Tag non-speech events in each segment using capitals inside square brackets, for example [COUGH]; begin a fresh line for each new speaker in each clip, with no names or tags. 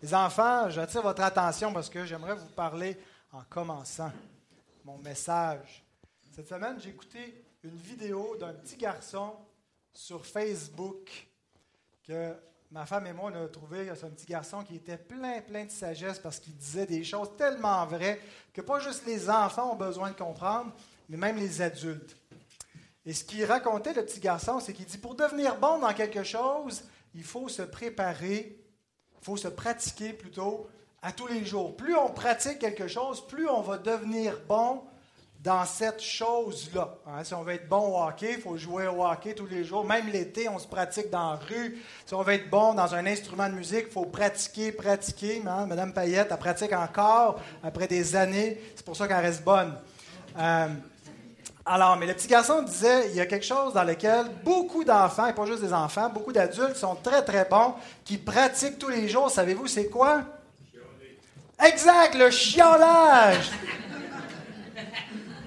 Les enfants, j'attire votre attention parce que j'aimerais vous parler en commençant mon message. Cette semaine, j'ai écouté une vidéo d'un petit garçon sur Facebook que ma femme et moi, on a trouvé c'est un petit garçon qui était plein, plein de sagesse parce qu'il disait des choses tellement vraies que pas juste les enfants ont besoin de comprendre, mais même les adultes. Et ce qu'il racontait, le petit garçon, c'est qu'il dit, pour devenir bon dans quelque chose, il faut se préparer, il faut se pratiquer plutôt à tous les jours. Plus on pratique quelque chose, plus on va devenir bon dans cette chose-là. Hein, si on veut être bon au hockey, il faut jouer au hockey tous les jours. Même l'été, on se pratique dans la rue. Si on veut être bon dans un instrument de musique, il faut pratiquer, pratiquer. Hein. Madame Payette, elle pratique encore après des années. C'est pour ça qu'elle reste bonne. Euh, alors, mais le petit garçon disait, il y a quelque chose dans lequel beaucoup d'enfants, et pas juste des enfants, beaucoup d'adultes sont très, très bons, qui pratiquent tous les jours. Savez-vous, c'est quoi? Exact, le chiolage!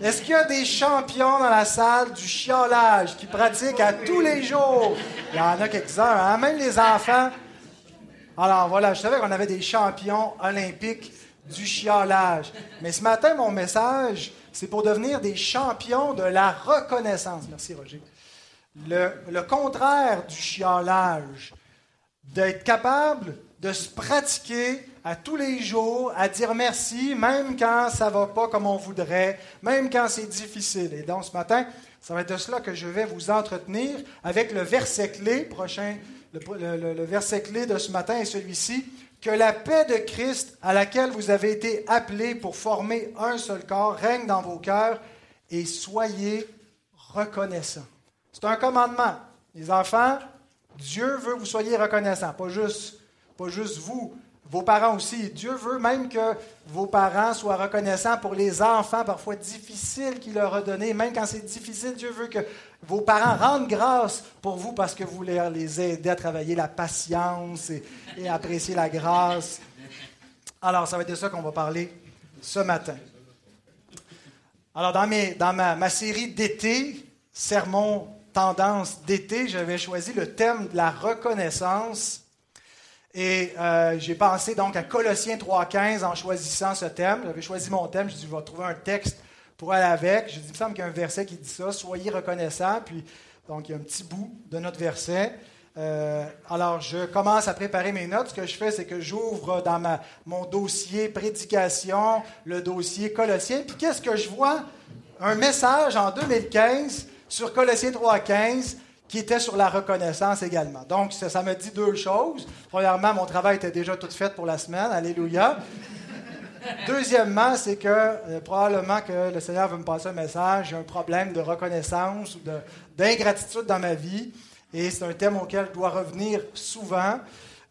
Est-ce qu'il y a des champions dans la salle du chiolage qui pratiquent à tous les jours? Il y en a quelques-uns, hein? même les enfants. Alors voilà, je savais qu'on avait des champions olympiques du chiolage. Mais ce matin, mon message, c'est pour devenir des champions de la reconnaissance. Merci, Roger. Le, contraire du chiolage, d'être capable de se pratiquer à tous les jours, à dire merci, même quand ça ne va pas comme on voudrait, même quand c'est difficile. Et donc ce matin, ça va être de cela que je vais vous entretenir avec le verset clé prochain. Le, verset clé de ce matin est celui-ci. Que la paix de Christ, à laquelle vous avez été appelés pour former un seul corps, règne dans vos cœurs et soyez reconnaissants. C'est un commandement. Les enfants, Dieu veut que vous soyez reconnaissants, pas juste, pas juste vous, vos parents aussi. Dieu veut même que vos parents soient reconnaissants pour les enfants parfois difficiles qu'il leur a donnés. Même quand c'est difficile, Dieu veut que vos parents rendent grâce pour vous parce que vous les aidez à travailler la patience et, apprécier la grâce. Alors, ça va être de ça qu'on va parler ce matin. Alors, dans, ma, ma série d'été, sermon tendance d'été, j'avais choisi le thème de la reconnaissance et euh, j'ai pensé donc à Colossiens 3.15 en choisissant ce thème. J'avais choisi mon thème, je dit, je vais trouver un texte pour aller avec. Je dit, il me semble qu'il y a un verset qui dit ça, soyez reconnaissants. Puis, donc, il y a un petit bout de notre verset. Euh, alors, je commence à préparer mes notes. Ce que je fais, c'est que j'ouvre dans ma, mon dossier prédication le dossier Colossiens. Puis, qu'est-ce que je vois? Un message en 2015 sur Colossiens 3.15 qui était sur la reconnaissance également. Donc, ça, me dit deux choses. Premièrement, mon travail était déjà tout fait pour la semaine. Alléluia. [LAUGHS] Deuxièmement, c'est que euh, probablement que le Seigneur veut me passer un message. J'ai un problème de reconnaissance ou d'ingratitude dans ma vie. Et c'est un thème auquel je dois revenir souvent,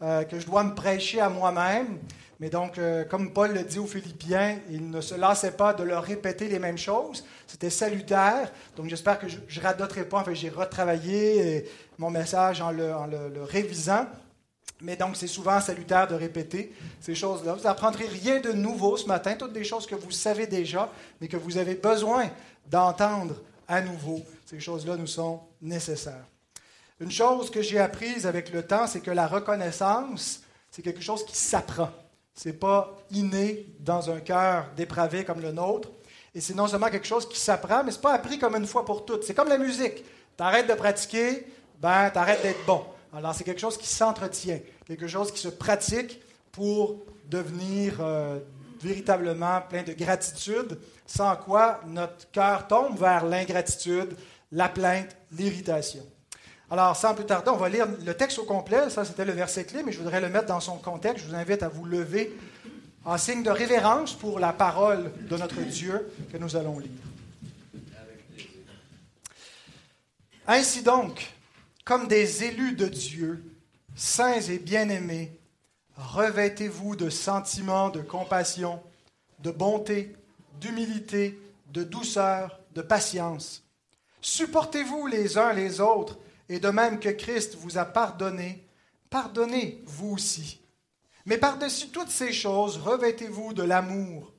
euh, que je dois me prêcher à moi-même. Mais donc, euh, comme Paul le dit aux Philippiens, il ne se lassait pas de leur répéter les mêmes choses. C'était salutaire. Donc, j'espère que je ne radoterai pas. Enfin, j'ai retravaillé mon message en le, révisant. Mais donc, c'est souvent salutaire de répéter ces choses-là. Vous n'apprendrez rien de nouveau ce matin, toutes des choses que vous savez déjà, mais que vous avez besoin d'entendre à nouveau. Ces choses-là nous sont nécessaires. Une chose que j'ai apprise avec le temps, c'est que la reconnaissance, c'est quelque chose qui s'apprend. N'est pas inné dans un cœur dépravé comme le nôtre. Et c'est non seulement quelque chose qui s'apprend, mais ce n'est pas appris comme une fois pour toutes. C'est comme la musique. Tu arrêtes de pratiquer, ben, tu arrêtes d'être bon. Alors, c'est quelque chose qui s'entretient, quelque chose qui se pratique pour devenir euh, véritablement plein de gratitude, sans quoi notre cœur tombe vers l'ingratitude, la plainte, l'irritation. Alors, sans plus tarder, on va lire le texte au complet. Ça, c'était le verset clé, mais je voudrais le mettre dans son contexte. Je vous invite à vous lever en signe de révérence pour la parole de notre Dieu que nous allons lire. Ainsi donc, comme des élus de Dieu, saints et bien-aimés, revêtez-vous de sentiments de compassion, de bonté, d'humilité, de douceur, de patience. Supportez-vous les uns les autres et de même que Christ vous a pardonné, pardonnez vous aussi. Mais par-dessus toutes ces choses, revêtez-vous de l'amour,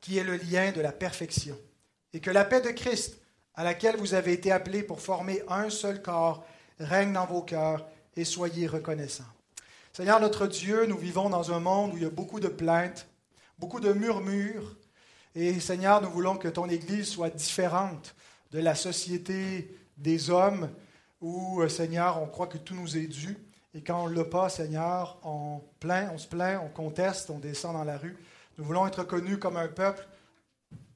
qui est le lien de la perfection, et que la paix de Christ, à laquelle vous avez été appelés pour former un seul corps, règne dans vos cœurs, et soyez reconnaissants. Seigneur notre Dieu, nous vivons dans un monde où il y a beaucoup de plaintes, beaucoup de murmures. Et Seigneur, nous voulons que ton Église soit différente de la société des hommes où, euh, Seigneur, on croit que tout nous est dû. Et quand on ne l'a pas, Seigneur, on plaint, on se plaint, on conteste, on descend dans la rue. Nous voulons être connus comme un peuple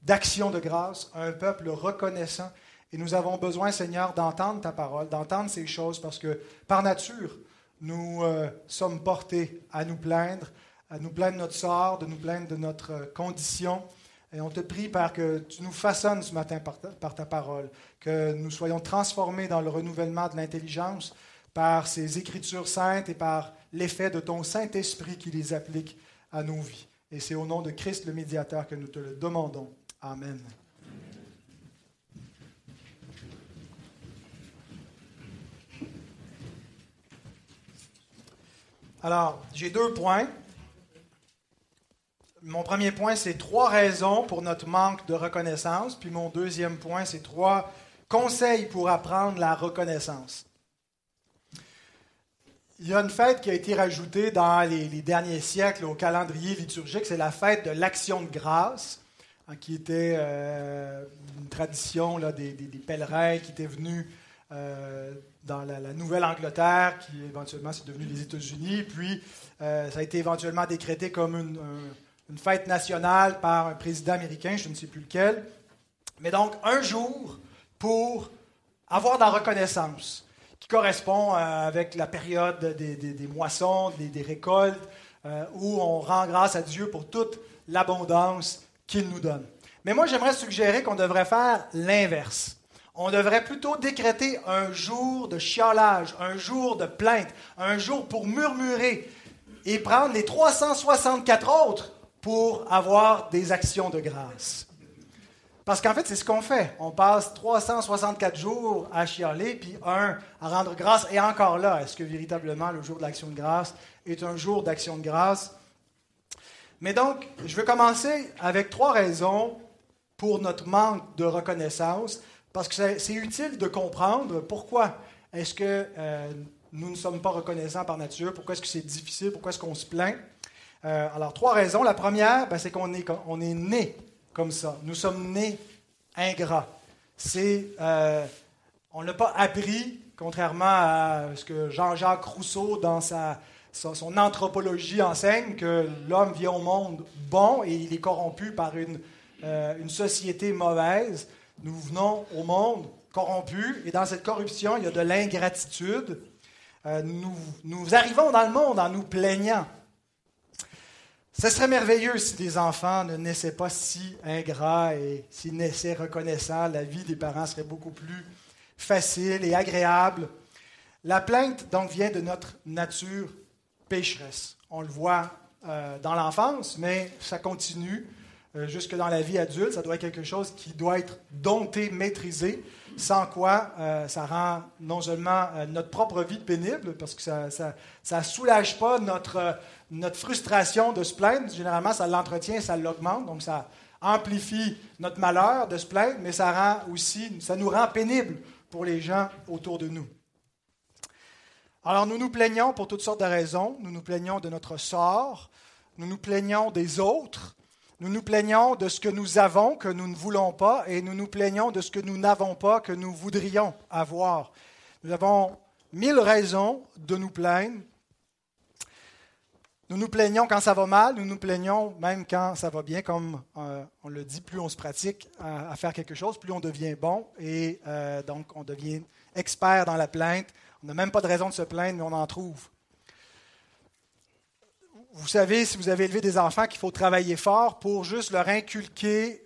d'action de grâce, un peuple reconnaissant. Et nous avons besoin, Seigneur, d'entendre ta parole, d'entendre ces choses, parce que par nature, nous euh, sommes portés à nous plaindre, à nous plaindre de notre sort, de nous plaindre de notre euh, condition. Et on te prie, Père, que tu nous façonnes ce matin par ta, par ta, parole, que nous soyons transformés dans le renouvellement de l'intelligence par ces écritures saintes et par l'effet de ton Saint-Esprit qui les applique à nos vies. Et c'est au nom de Christ le médiateur que nous te le demandons. Amen. Alors, j'ai deux points. Mon premier point, c'est trois raisons pour notre manque de reconnaissance. Puis mon deuxième point, c'est trois conseils pour apprendre la reconnaissance. Il y a une fête qui a été rajoutée dans les, derniers siècles au calendrier liturgique, c'est la fête de l'Action de grâce, hein, qui était euh, une tradition des, pèlerins qui étaient venus euh, dans la, Nouvelle-Angleterre, qui éventuellement c'est devenu les États-Unis, puis euh, ça a été éventuellement décrété comme une, une, fête nationale par un président américain, je ne sais plus lequel. Mais donc, un jour pour avoir de la reconnaissance qui correspond euh, avec la période des, moissons, des, récoltes, euh, où on rend grâce à Dieu pour toute l'abondance qu'il nous donne. Mais moi, j'aimerais suggérer qu'on devrait faire l'inverse. On devrait plutôt décréter un jour de chiolage, un jour de plainte, un jour pour murmurer et prendre les 364 autres pour avoir des actions de grâce. Parce qu'en fait, c'est ce qu'on fait. On passe 364 jours à chialer, puis un à rendre grâce. Et encore là, est-ce que véritablement le jour de l'action de grâce est un jour d'action de grâce? Mais donc, je vais commencer avec trois raisons pour notre manque de reconnaissance, parce que c'est utile de comprendre pourquoi est-ce que euh, nous ne sommes pas reconnaissants par nature, pourquoi est-ce que c'est difficile, pourquoi est-ce qu'on se plaint. Euh, alors, trois raisons. La première, ben, c'est qu'on est, on est né comme ça. Nous sommes nés ingrats. C'est, euh, on n'a pas appris, contrairement à ce que Jean-Jacques Rousseau, dans sa, son, anthropologie, enseigne, que l'homme vient au monde bon et il est corrompu par une, euh, une société mauvaise. Nous venons au monde corrompu et dans cette corruption, il y a de l'ingratitude. Euh, nous, nous arrivons dans le monde en nous plaignant. Ce serait merveilleux si les enfants ne naissaient pas si ingrats et s'ils naissaient reconnaissants. La vie des parents serait beaucoup plus facile et agréable. La plainte, donc, vient de notre nature pécheresse. On le voit euh, dans l'enfance, mais ça continue euh, jusque dans la vie adulte. Ça doit être quelque chose qui doit être dompté, maîtrisé, sans quoi euh, ça rend non seulement notre propre vie pénible, parce que ça ne soulage pas notre notre frustration de se plaindre, généralement, ça l'entretient, ça l'augmente, donc ça amplifie notre malheur de se plaindre, mais ça rend aussi, ça nous rend pénibles pour les gens autour de nous. Alors nous nous plaignons pour toutes sortes de raisons. Nous nous plaignons de notre sort, nous nous plaignons des autres, nous nous plaignons de ce que nous avons que nous ne voulons pas, et nous nous plaignons de ce que nous n'avons pas que nous voudrions avoir. Nous avons mille raisons de nous plaindre, nous nous plaignons quand ça va mal, nous nous plaignons même quand ça va bien, comme euh, on le dit, plus on se pratique à, faire quelque chose, plus on devient bon et euh, donc on devient expert dans la plainte. On n'a même pas de raison de se plaindre, mais on en trouve. Vous savez, si vous avez élevé des enfants, qu'il faut travailler fort pour juste leur inculquer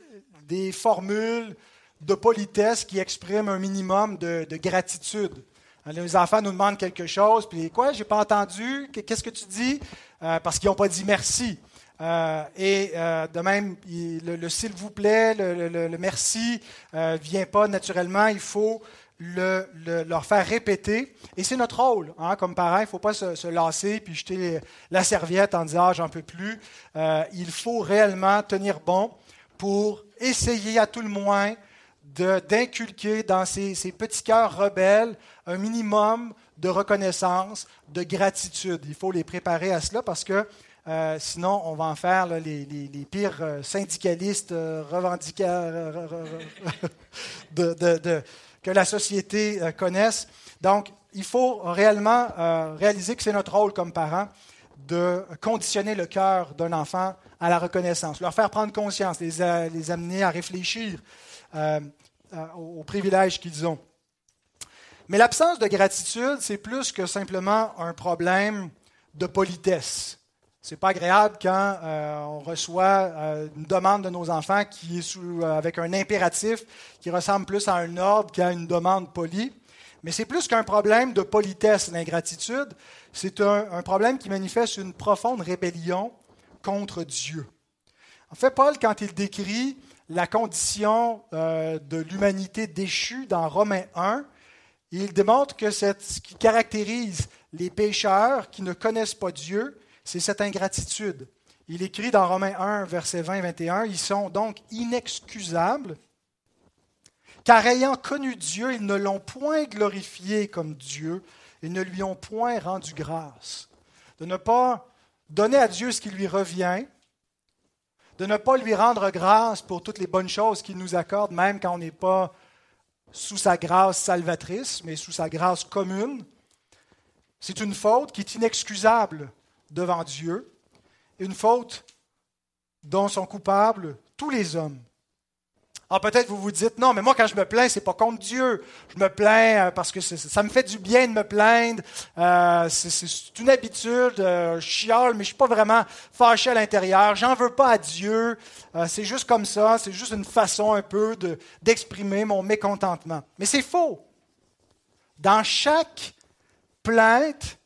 des formules de politesse qui expriment un minimum de, de gratitude. Les enfants nous demandent quelque chose, puis quoi, j'ai pas entendu, qu'est-ce que tu dis? Euh, parce qu'ils n'ont pas dit merci. Euh, et euh, de même, le, s'il vous plaît, le, merci ne vient pas naturellement, il faut leur faire répéter. Et c'est notre rôle, hein, comme parents, il ne faut pas se, lasser puis jeter la serviette en disant ah, j'en peux plus. il faut réellement tenir bon pour essayer à tout le moins d'inculquer dans ces, petits cœurs rebelles un minimum de reconnaissance, de gratitude. Il faut les préparer à cela parce que euh, sinon, on va en faire les, pires euh, syndicalistes euh, [LAUGHS] que la société connaisse. Donc, il faut réellement réaliser que c'est notre rôle comme parents de conditionner le cœur d'un enfant à la reconnaissance, leur faire prendre conscience, les, les amener à réfléchir aux privilèges qu'ils ont. Mais l'absence de gratitude, c'est plus que simplement un problème de politesse. C'est pas agréable quand euh, on reçoit euh, une demande de nos enfants qui est euh, avec un impératif qui ressemble plus à un ordre qu'à une demande polie. Mais c'est plus qu'un problème de politesse, l'ingratitude. C'est un, un, problème qui manifeste une profonde rébellion contre Dieu. En fait, Paul, quand il décrit la condition de l'humanité déchue dans Romains 1, il démontre que ce qui caractérise les pécheurs qui ne connaissent pas Dieu, c'est cette ingratitude. Il écrit dans Romains 1, versets 20 et 21, Ils sont donc inexcusables, car ayant connu Dieu, ils ne l'ont point glorifié comme Dieu, ils ne lui ont point rendu grâce. De ne pas donner à Dieu ce qui lui revient, de ne pas lui rendre grâce pour toutes les bonnes choses qu'il nous accorde, même quand on n'est pas sous sa grâce salvatrice, mais sous sa grâce commune. C'est une faute qui est inexcusable devant Dieu, une faute dont sont coupables tous les hommes. Alors peut-être vous vous dites, non, mais moi quand je me plains, c'est pas contre Dieu. Je me plains euh, parce que ça me fait du bien de me plaindre. Euh, c'est une habitude. Euh, je chiale, mais je suis pas vraiment fâché à l'intérieur. J'en veux pas à Dieu. c'est juste comme ça. C'est juste une façon un peu d'exprimer mon mécontentement. Mais c'est faux. Dans chaque plainte,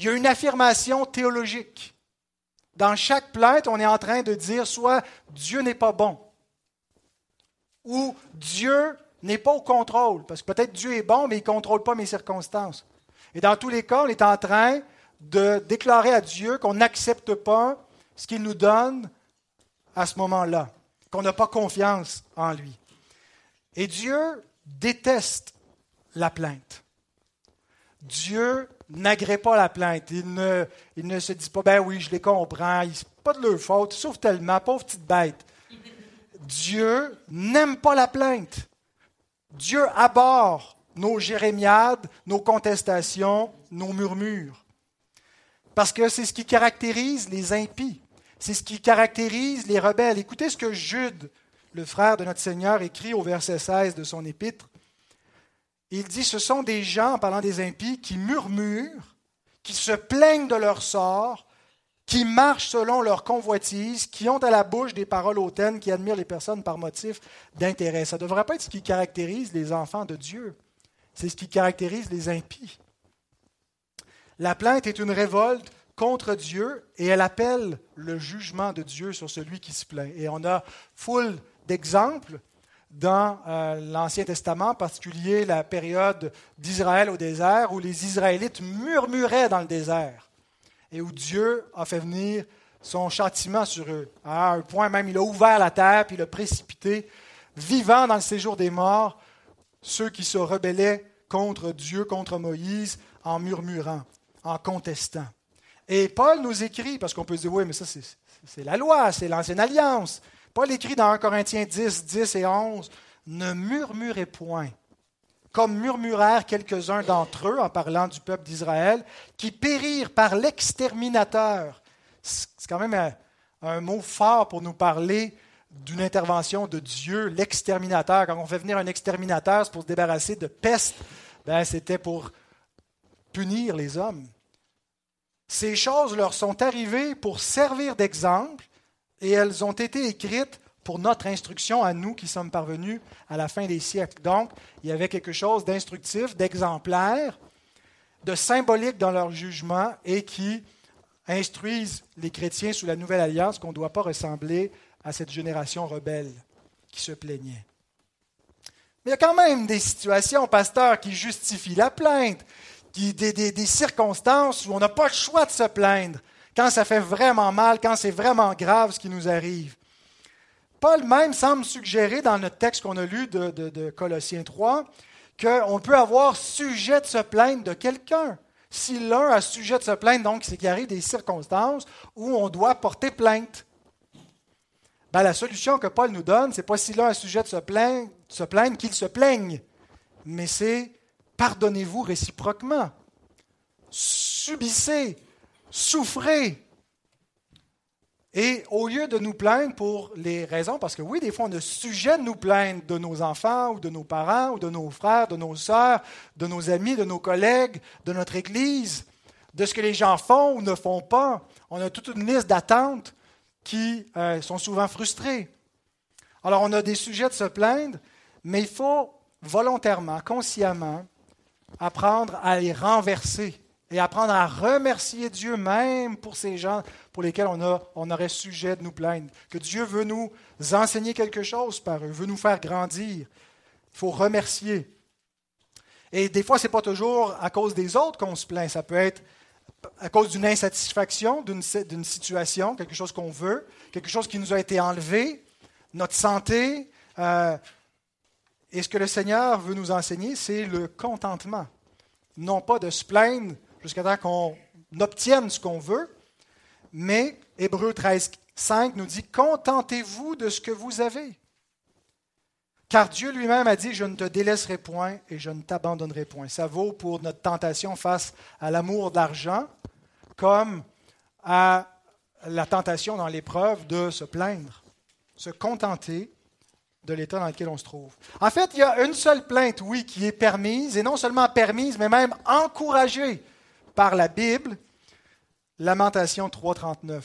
il y a une affirmation théologique. Dans chaque plainte, on est en train de dire soit Dieu n'est pas bon, ou Dieu n'est pas au contrôle, parce que peut-être Dieu est bon, mais il ne contrôle pas mes circonstances. Et dans tous les cas, on est en train de déclarer à Dieu qu'on n'accepte pas ce qu'il nous donne à ce moment-là, qu'on n'a pas confiance en lui. Et Dieu déteste la plainte. Dieu n'agrée pas la plainte. Il ne, se dit pas, ben oui, je les comprends, pas de leur faute, sauf tellement, pauvre petite bête. Dieu n'aime pas la plainte. Dieu aborde nos jérémiades, nos contestations, nos murmures. Parce que c'est ce qui caractérise les impies. C'est ce qui caractérise les rebelles. Écoutez ce que Jude, le frère de notre Seigneur, écrit au verset 16 de son épître. Il dit, ce sont des gens, en parlant des impies, qui murmurent, qui se plaignent de leur sort, qui marchent selon leur convoitise, qui ont à la bouche des paroles hautaines, qui admirent les personnes par motif d'intérêt. Ça ne devrait pas être ce qui caractérise les enfants de Dieu. C'est ce qui caractérise les impies. La plainte est une révolte contre Dieu et elle appelle le jugement de Dieu sur celui qui se plaint. Et on a foule d'exemples dans euh, l'Ancien Testament, en particulier la période d'Israël au désert, où les Israélites murmuraient dans le désert et où Dieu a fait venir son châtiment sur eux. À un point même, il a ouvert la terre, puis il a précipité, vivant dans le séjour des morts, ceux qui se rebellaient contre Dieu, contre Moïse, en murmurant, en contestant. Et Paul nous écrit, parce qu'on peut se dire, oui, mais ça c'est la loi, c'est l'ancienne alliance. Paul écrit dans 1 Corinthiens 10, 10 et 11, Ne murmurez point, comme murmurèrent quelques-uns d'entre eux en parlant du peuple d'Israël, qui périrent par l'exterminateur. C'est quand même un, mot fort pour nous parler d'une intervention de Dieu, l'exterminateur. Quand on fait venir un exterminateur, pour se débarrasser de peste. Ben, c'était pour punir les hommes. Ces choses leur sont arrivées pour servir d'exemple et elles ont été écrites pour notre instruction à nous qui sommes parvenus à la fin des siècles. Donc, il y avait quelque chose d'instructif, d'exemplaire, de symbolique dans leur jugement et qui instruisent les chrétiens sous la nouvelle alliance qu'on ne doit pas ressembler à cette génération rebelle qui se plaignait. Mais il y a quand même des situations, pasteur, qui justifient la plainte, qui, des, des circonstances où on n'a pas le choix de se plaindre quand ça fait vraiment mal, quand c'est vraiment grave ce qui nous arrive. Paul même semble suggérer dans notre texte qu'on a lu de, Colossiens 3 qu'on peut avoir sujet de se plaindre de quelqu'un. Si l'un a sujet de se plaindre, donc c'est qu'il arrive des circonstances où on doit porter plainte. Ben, la solution que Paul nous donne, c'est pas si l'un a sujet de se plaindre, se plaindre qu'il se plaigne, mais c'est pardonnez-vous réciproquement. Subissez, souffrez. Et au lieu de nous plaindre pour les raisons, parce que oui, des fois, on a sujet de nous plaindre de nos enfants ou de nos parents ou de nos frères, de nos sœurs, de nos amis, de nos collègues, de notre Église, de ce que les gens font ou ne font pas. On a toute une liste d'attentes qui euh, sont souvent frustrées. Alors, on a des sujets de se plaindre, mais il faut volontairement, consciemment, apprendre à les renverser et apprendre à remercier Dieu même pour ces gens pour lesquels on, a, on aurait sujet de nous plaindre. Que Dieu veut nous enseigner quelque chose par eux, veut nous faire grandir. Il faut remercier. Et des fois, ce n'est pas toujours à cause des autres qu'on se plaint. Ça peut être à cause d'une insatisfaction d'une situation, quelque chose qu'on veut, quelque chose qui nous a été enlevé, notre santé. Euh, et ce que le Seigneur veut nous enseigner, c'est le contentement. Non pas de se plaindre jusqu'à temps qu'on obtienne ce qu'on veut. Mais Hébreu 13, 5 nous dit Contentez-vous de ce que vous avez. Car Dieu lui-même a dit Je ne te délaisserai point et je ne t'abandonnerai point. Ça vaut pour notre tentation face à l'amour d'argent, comme à la tentation dans l'épreuve de se plaindre, se contenter de l'état dans lequel on se trouve. En fait, il y a une seule plainte, oui, qui est permise, et non seulement permise, mais même encouragée par la Bible, Lamentation 3.39.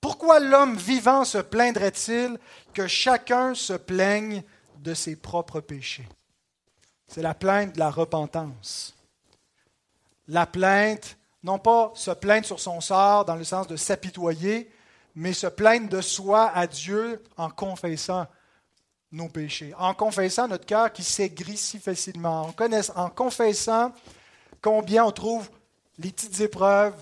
Pourquoi l'homme vivant se plaindrait-il que chacun se plaigne de ses propres péchés? C'est la plainte de la repentance. La plainte, non pas se plaindre sur son sort dans le sens de s'apitoyer, mais se plaindre de soi à Dieu en confessant nos péchés, en confessant notre cœur qui s'aigrit si facilement, en, en confessant combien on trouve les petites épreuves,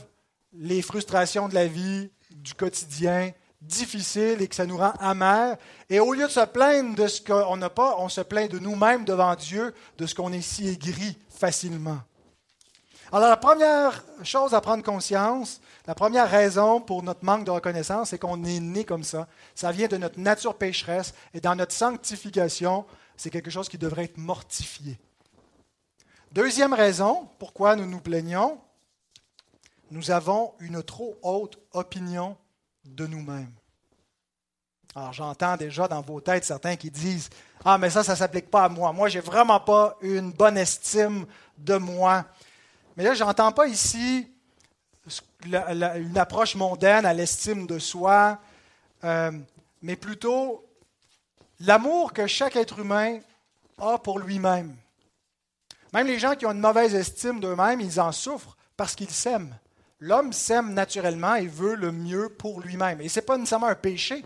les frustrations de la vie, du quotidien, difficiles et que ça nous rend amers. Et au lieu de se plaindre de ce qu'on n'a pas, on se plaint de nous-mêmes devant Dieu, de ce qu'on est si aigri facilement. Alors la première chose à prendre conscience, la première raison pour notre manque de reconnaissance, c'est qu'on est né comme ça. Ça vient de notre nature pécheresse et dans notre sanctification, c'est quelque chose qui devrait être mortifié. Deuxième raison pourquoi nous nous plaignons, nous avons une trop haute opinion de nous-mêmes. Alors j'entends déjà dans vos têtes certains qui disent Ah, mais ça, ça ne s'applique pas à moi. Moi, j'ai vraiment pas une bonne estime de moi. Mais là, je n'entends pas ici une approche mondaine à l'estime de soi, euh, mais plutôt l'amour que chaque être humain a pour lui-même. Même les gens qui ont une mauvaise estime d'eux-mêmes, ils en souffrent parce qu'ils s'aiment. L'homme s'aime naturellement et veut le mieux pour lui-même. Et ce n'est pas nécessairement un péché,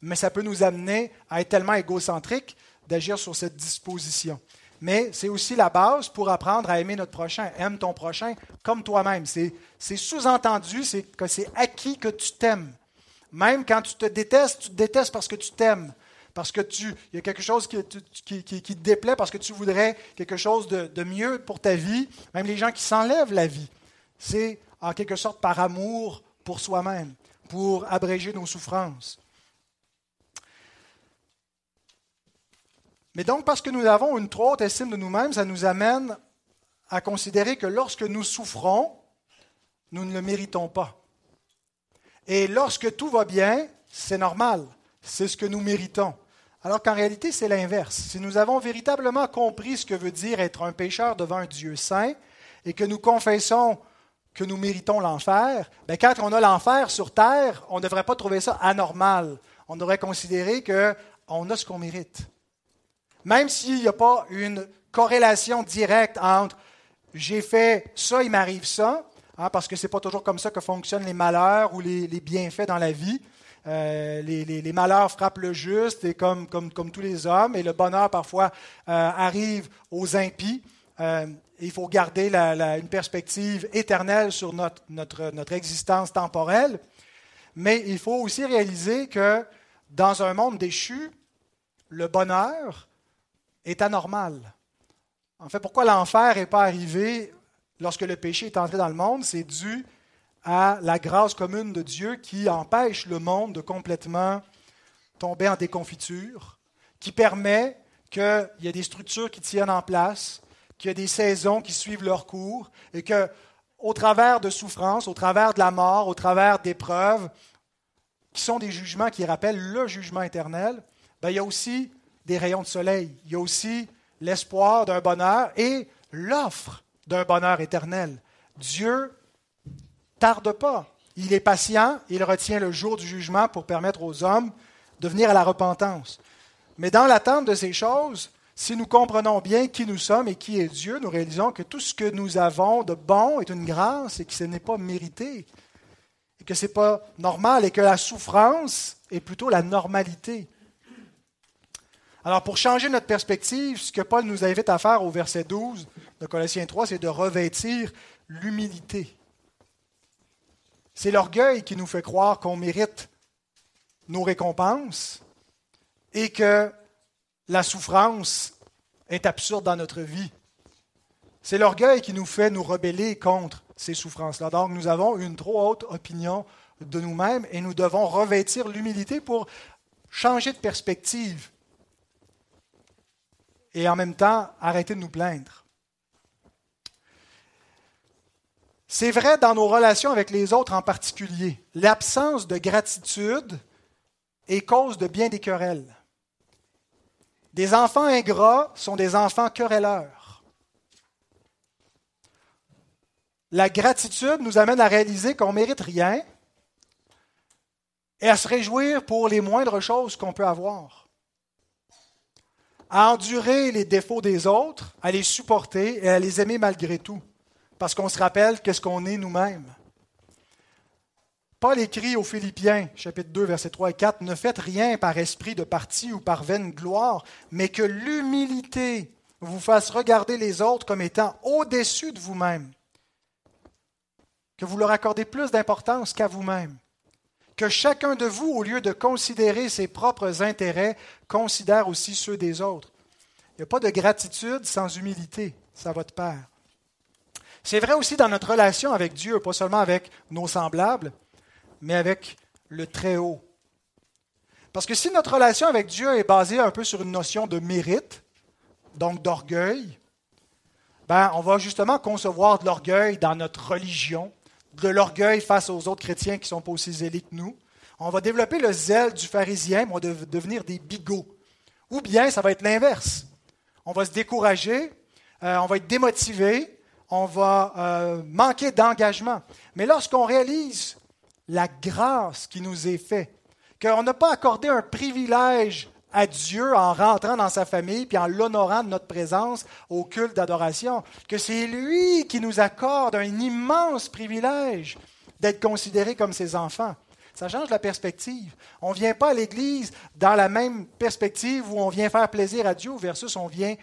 mais ça peut nous amener à être tellement égocentrique d'agir sur cette disposition. Mais c'est aussi la base pour apprendre à aimer notre prochain. Aime ton prochain comme toi-même. C'est, sous-entendu, c'est que c'est acquis que tu t'aimes. Même quand tu te détestes, tu te détestes parce que tu t'aimes parce que tu, il y a quelque chose qui, te déplaît, parce que tu voudrais quelque chose de, mieux pour ta vie, même les gens qui s'enlèvent la vie. C'est en quelque sorte par amour pour soi-même, pour abréger nos souffrances. Mais donc, parce que nous avons une trop haute estime de nous-mêmes, ça nous amène à considérer que lorsque nous souffrons, nous ne le méritons pas. Et lorsque tout va bien, c'est normal, c'est ce que nous méritons. Alors qu'en réalité, c'est l'inverse. Si nous avons véritablement compris ce que veut dire être un pécheur devant un Dieu saint et que nous confessons que nous méritons l'enfer, bien, quand on a l'enfer sur terre, on ne devrait pas trouver ça anormal. On devrait considérer qu'on a ce qu'on mérite. Même s'il n'y a pas une corrélation directe entre j'ai fait ça, il m'arrive ça, hein, parce que ce n'est pas toujours comme ça que fonctionnent les malheurs ou les bienfaits dans la vie. Euh, les, malheurs frappent le juste, et comme, comme, comme, tous les hommes, et le bonheur parfois euh, arrive aux impies. Euh, il faut garder une perspective éternelle sur notre, notre, notre, existence temporelle. Mais il faut aussi réaliser que dans un monde déchu, le bonheur est anormal. En fait, pourquoi l'enfer n'est pas arrivé lorsque le péché est entré dans le monde? C'est dû à la grâce commune de Dieu qui empêche le monde de complètement tomber en déconfiture, qui permet qu'il y ait des structures qui tiennent en place, qu'il y ait des saisons qui suivent leur cours, et que, au travers de souffrances, au travers de la mort, au travers d'épreuves, qui sont des jugements qui rappellent le jugement éternel, ben, il y a aussi des rayons de soleil, il y a aussi l'espoir d'un bonheur et l'offre d'un bonheur éternel. Dieu tarde pas. Il est patient, il retient le jour du jugement pour permettre aux hommes de venir à la repentance. Mais dans l'attente de ces choses, si nous comprenons bien qui nous sommes et qui est Dieu, nous réalisons que tout ce que nous avons de bon est une grâce et que ce n'est pas mérité, et que ce n'est pas normal, et que la souffrance est plutôt la normalité. Alors, pour changer notre perspective, ce que Paul nous invite à faire au verset 12 de Colossiens 3, c'est de revêtir l'humilité. C'est l'orgueil qui nous fait croire qu'on mérite nos récompenses et que la souffrance est absurde dans notre vie. C'est l'orgueil qui nous fait nous rebeller contre ces souffrances-là. Donc nous avons une trop haute opinion de nous-mêmes et nous devons revêtir l'humilité pour changer de perspective et en même temps arrêter de nous plaindre. C'est vrai dans nos relations avec les autres en particulier. L'absence de gratitude est cause de bien des querelles. Des enfants ingrats sont des enfants querelleurs. La gratitude nous amène à réaliser qu'on ne mérite rien et à se réjouir pour les moindres choses qu'on peut avoir. À endurer les défauts des autres, à les supporter et à les aimer malgré tout parce qu'on se rappelle qu'est-ce qu'on est nous-mêmes. Paul écrit aux Philippiens, chapitre 2, versets 3 et 4, Ne faites rien par esprit de parti ou par vaine gloire, mais que l'humilité vous fasse regarder les autres comme étant au-dessus de vous-même, que vous leur accordez plus d'importance qu'à vous-même, que chacun de vous, au lieu de considérer ses propres intérêts, considère aussi ceux des autres. Il n'y a pas de gratitude sans humilité, ça va de pair. C'est vrai aussi dans notre relation avec Dieu, pas seulement avec nos semblables, mais avec le Très-Haut. Parce que si notre relation avec Dieu est basée un peu sur une notion de mérite, donc d'orgueil, ben, on va justement concevoir de l'orgueil dans notre religion, de l'orgueil face aux autres chrétiens qui ne sont pas aussi zélés que nous. On va développer le zèle du pharisien, on va devenir des bigots. Ou bien ça va être l'inverse. On va se décourager, euh, on va être démotivé, on va euh, manquer d'engagement. Mais lorsqu'on réalise la grâce qui nous est faite, qu'on n'a pas accordé un privilège à Dieu en rentrant dans sa famille puis en l'honorant de notre présence au culte d'adoration, que c'est lui qui nous accorde un immense privilège d'être considérés comme ses enfants. Ça change la perspective. On ne vient pas à l'Église dans la même perspective où on vient faire plaisir à Dieu versus on vient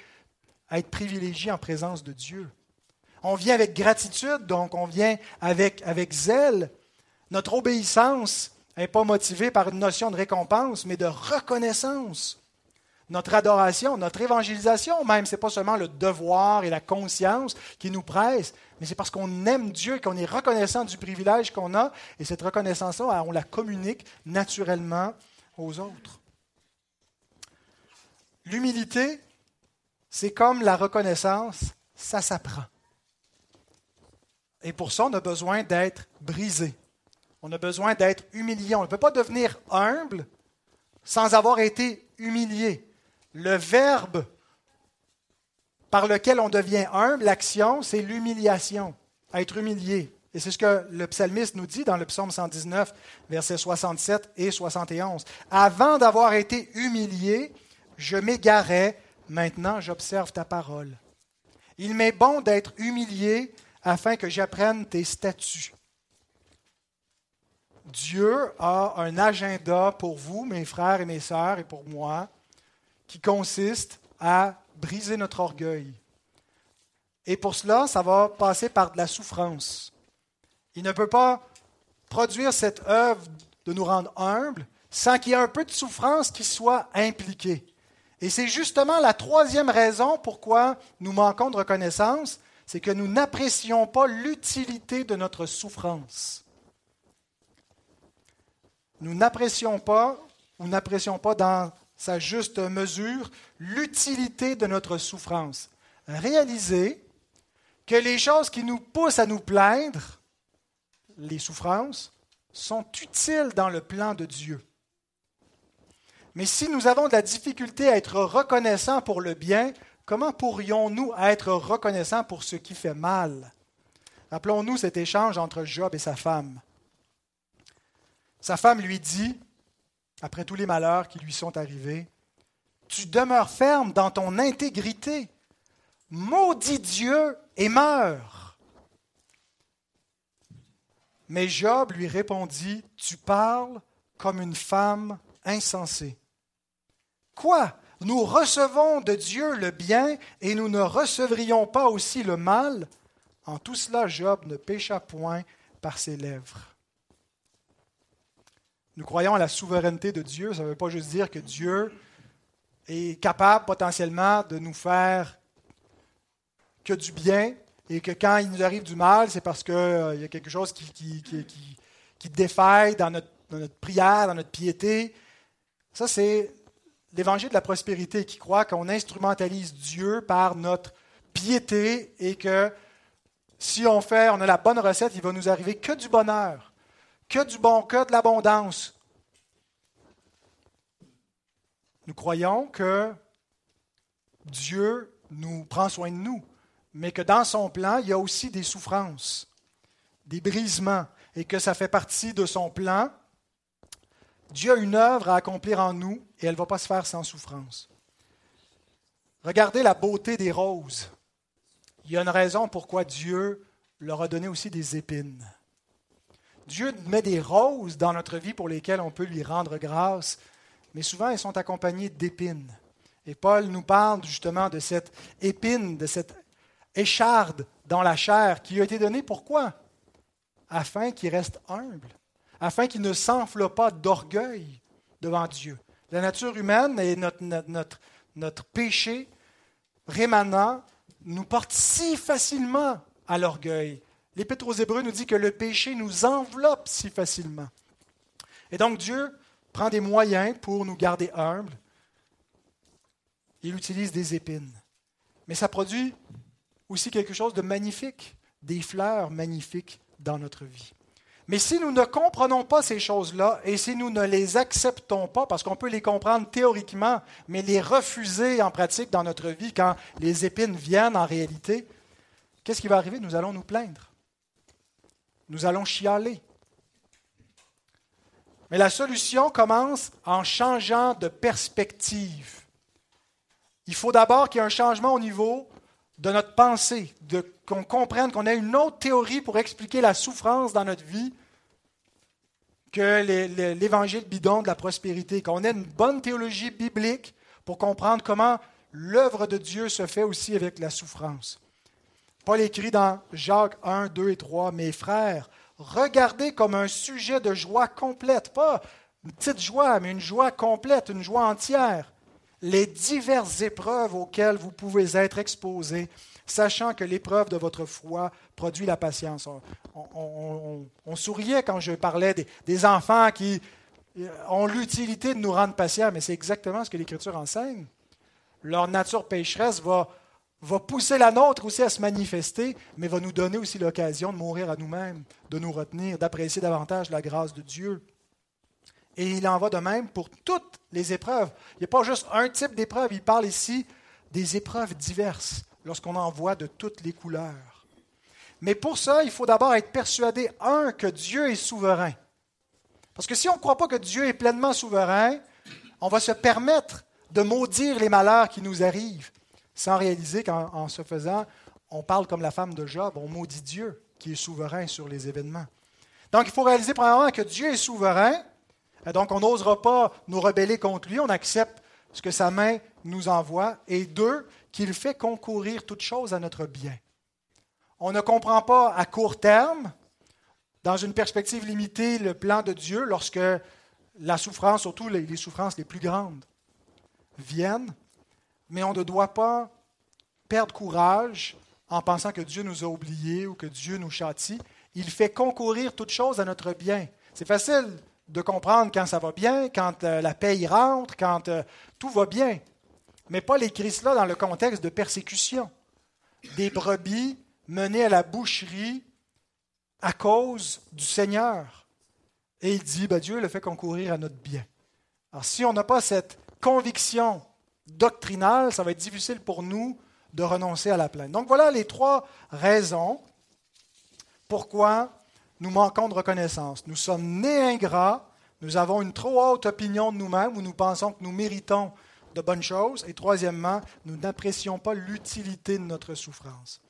être privilégié en présence de Dieu. On vient avec gratitude, donc on vient avec, zèle. Notre obéissance n'est pas motivée par une notion de récompense, mais de reconnaissance. Notre adoration, notre évangélisation même, ce n'est pas seulement le devoir et la conscience qui nous pressent, mais c'est parce qu'on aime Dieu, qu'on est reconnaissant du privilège qu'on a, et cette reconnaissance-là, on la communique naturellement aux autres. L'humilité, c'est comme la reconnaissance, ça s'apprend. Et pour ça, on a besoin d'être brisé. On a besoin d'être humilié. On ne peut pas devenir humble sans avoir été humilié. Le verbe par lequel on devient humble, l'action, c'est l'humiliation, être humilié. Et c'est ce que le psalmiste nous dit dans le psaume 119, versets 67 et 71. Avant d'avoir été humilié, je m'égarais, maintenant j'observe ta parole. Il m'est bon d'être humilié afin que j'apprenne tes statuts. Dieu a un agenda pour vous, mes frères et mes sœurs, et pour moi, qui consiste à briser notre orgueil. Et pour cela, ça va passer par de la souffrance. Il ne peut pas produire cette œuvre de nous rendre humbles sans qu'il y ait un peu de souffrance qui soit impliquée. Et c'est justement la troisième raison pourquoi nous manquons de reconnaissance, c'est que nous n'apprécions pas l'utilité de notre souffrance. Nous n'apprécions pas, ou n'apprécions pas dans sa juste mesure, l'utilité de notre souffrance. Réalisez que les choses qui nous poussent à nous plaindre, les souffrances, sont utiles dans le plan de Dieu. Mais si nous avons de la difficulté à être reconnaissants pour le bien, comment pourrions-nous être reconnaissants pour ce qui fait mal? Rappelons-nous cet échange entre Job et sa femme. Sa femme lui dit, après tous les malheurs qui lui sont arrivés, Tu demeures ferme dans ton intégrité. Maudit Dieu et meurs. Mais Job lui répondit, Tu parles comme une femme insensée. Quoi? Nous recevons de Dieu le bien et nous ne recevrions pas aussi le mal En tout cela, Job ne pécha point par ses lèvres. Nous croyons à la souveraineté de Dieu. Ça ne veut pas juste dire que Dieu est capable potentiellement de nous faire que du bien et que quand il nous arrive du mal, c'est parce qu'il euh, y a quelque chose qui, défaille dans notre, dans notre, prière, dans notre piété. Ça, c'est l'évangile de la prospérité qui croit qu'on instrumentalise Dieu par notre piété et que si on fait, on a la bonne recette, il va nous arriver que du bonheur, que du bon, que de l'abondance. Nous croyons que Dieu nous prend soin de nous, mais que dans son plan, il y a aussi des souffrances, des brisements, et que ça fait partie de son plan Dieu a une œuvre à accomplir en nous et elle ne va pas se faire sans souffrance. Regardez la beauté des roses. Il y a une raison pourquoi Dieu leur a donné aussi des épines. Dieu met des roses dans notre vie pour lesquelles on peut lui rendre grâce, mais souvent elles sont accompagnées d'épines. Et Paul nous parle justement de cette épine, de cette écharde dans la chair qui lui a été donnée pourquoi? Afin qu'il reste humble afin qu'il ne s'enfle pas d'orgueil devant Dieu. La nature humaine et notre, péché rémanent nous porte si facilement à l'orgueil. L'Épître aux Hébreux nous dit que le péché nous enveloppe si facilement. Et donc Dieu prend des moyens pour nous garder humbles. Il utilise des épines. Mais ça produit aussi quelque chose de magnifique, des fleurs magnifiques dans notre vie. Mais si nous ne comprenons pas ces choses-là et si nous ne les acceptons pas, parce qu'on peut les comprendre théoriquement, mais les refuser en pratique dans notre vie quand les épines viennent en réalité, qu'est-ce qui va arriver? Nous allons nous plaindre. Nous allons chialer. Mais la solution commence en changeant de perspective. Il faut d'abord qu'il y ait un changement au niveau de notre pensée, qu'on comprenne qu'on a une autre théorie pour expliquer la souffrance dans notre vie que l'évangile bidon de la prospérité, qu'on ait une bonne théologie biblique pour comprendre comment l'œuvre de Dieu se fait aussi avec la souffrance. Paul écrit dans Jacques 1, 2 et 3, Mes frères, regardez comme un sujet de joie complète, pas une petite joie, mais une joie complète, une joie entière, les diverses épreuves auxquelles vous pouvez être exposés, sachant que l'épreuve de votre foi produit la patience. On, souriait quand je parlais des, enfants qui euh, ont l'utilité de nous rendre patients, mais c'est exactement ce que l'Écriture enseigne. Leur nature pécheresse va, va pousser la nôtre aussi à se manifester, mais va nous donner aussi l'occasion de mourir à nous-mêmes, de nous retenir, d'apprécier davantage la grâce de Dieu. Et il en va de même pour toutes les épreuves. Il n'y a pas juste un type d'épreuve, il parle ici des épreuves diverses lorsqu'on en voit de toutes les couleurs. Mais pour ça, il faut d'abord être persuadé, un, que Dieu est souverain. Parce que si on ne croit pas que Dieu est pleinement souverain, on va se permettre de maudire les malheurs qui nous arrivent, sans réaliser qu'en se faisant, on parle comme la femme de Job, on maudit Dieu qui est souverain sur les événements. Donc il faut réaliser premièrement que Dieu est souverain, donc on n'osera pas nous rebeller contre lui, on accepte ce que sa main nous envoie, et deux, qu'il fait concourir toutes choses à notre bien. On ne comprend pas à court terme, dans une perspective limitée, le plan de Dieu lorsque la souffrance, surtout les, souffrances les plus grandes, viennent. Mais on ne doit pas perdre courage en pensant que Dieu nous a oubliés ou que Dieu nous châtie. Il fait concourir toutes choses à notre bien. C'est facile de comprendre quand ça va bien, quand euh, la paix y rentre, quand euh, tout va bien. Mais Paul écrit cela dans le contexte de persécution. Des brebis menées à la boucherie à cause du Seigneur. Et il dit, ben, Dieu le fait concourir à notre bien. Alors si on n'a pas cette conviction doctrinale, ça va être difficile pour nous de renoncer à la plainte. Donc voilà les trois raisons pourquoi nous manquons de reconnaissance. Nous sommes nés ingrats, nous avons une trop haute opinion de nous-mêmes où nous pensons que nous méritons de bonnes choses. Et troisièmement, nous n'apprécions pas l'utilité de notre souffrance.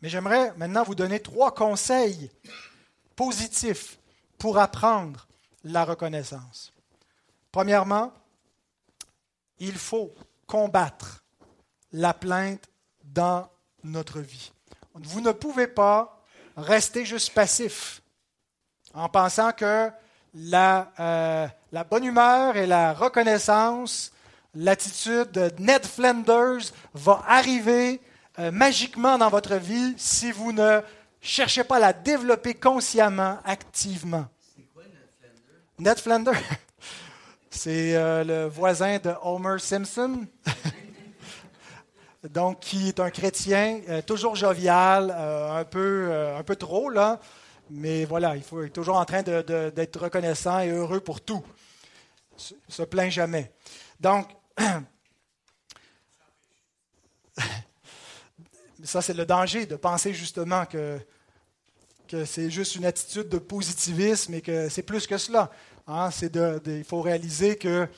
Mais j'aimerais maintenant vous donner trois conseils positifs pour apprendre la reconnaissance. Premièrement, il faut combattre la plainte dans notre vie. Vous ne pouvez pas rester juste passif en pensant que la, euh, la bonne humeur et la reconnaissance, l'attitude de Ned Flanders va arriver euh, magiquement dans votre vie si vous ne cherchez pas à la développer consciemment, activement. C'est quoi Ned Flanders? Ned Flanders, [LAUGHS] c'est euh, le voisin de Homer Simpson. [LAUGHS] donc qui est un chrétien, euh, toujours jovial, euh, un, peu, euh, un peu trop, là, mais voilà, il faut être toujours en train d'être reconnaissant et heureux pour tout. Se, se plaint jamais. Donc, [COUGHS] ça c'est le danger de penser justement que, que c'est juste une attitude de positivisme et que c'est plus que cela. Hein. De, il faut réaliser que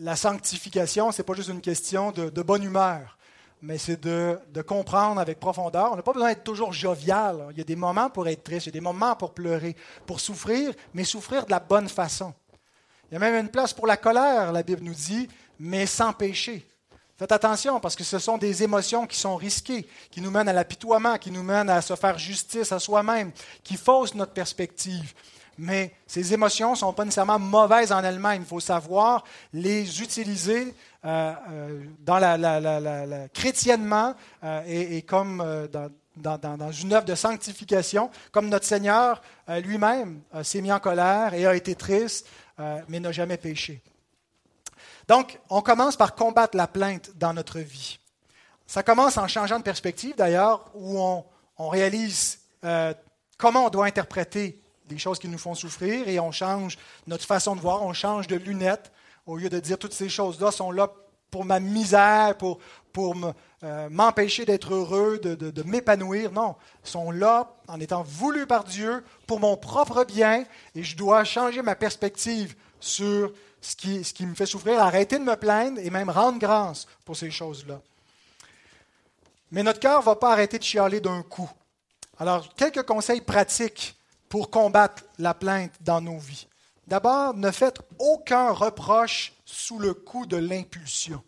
la sanctification, ce n'est pas juste une question de, bonne humeur, mais c'est de, comprendre avec profondeur. On n'a pas besoin d'être toujours jovial. Il y a des moments pour être triste, il y a des moments pour pleurer, pour souffrir, mais souffrir de la bonne façon. Il y a même une place pour la colère, la Bible nous dit, mais sans péché. Faites attention parce que ce sont des émotions qui sont risquées, qui nous mènent à l'apitoiement, qui nous mènent à se faire justice à soi-même, qui faussent notre perspective mais ces émotions ne sont pas nécessairement mauvaises en elles-mêmes. Il faut savoir les utiliser euh, euh, dans la, chrétiennement euh, et, comme dans, une œuvre de sanctification, comme notre Seigneur lui-même s'est mis en colère et a été triste, mais n'a jamais péché. Donc, on commence par combattre la plainte dans notre vie. Ça commence en changeant de perspective, d'ailleurs, où on, on réalise comment on doit interpréter des choses qui nous font souffrir et on change notre façon de voir, on change de lunettes. Au lieu de dire toutes ces choses-là sont là pour ma misère, pour, pour euh, m'empêcher d'être heureux, de, de, m'épanouir. Non, sont là en étant voulus par Dieu pour mon propre bien et je dois changer ma perspective sur ce qui, ce qui me fait souffrir, arrêter de me plaindre et même rendre grâce pour ces choses-là. Mais notre cœur ne va pas arrêter de chialer d'un coup. Alors, quelques conseils pratiques pour combattre la plainte dans nos vies. D'abord, ne faites aucun reproche sous le coup de l'impulsion.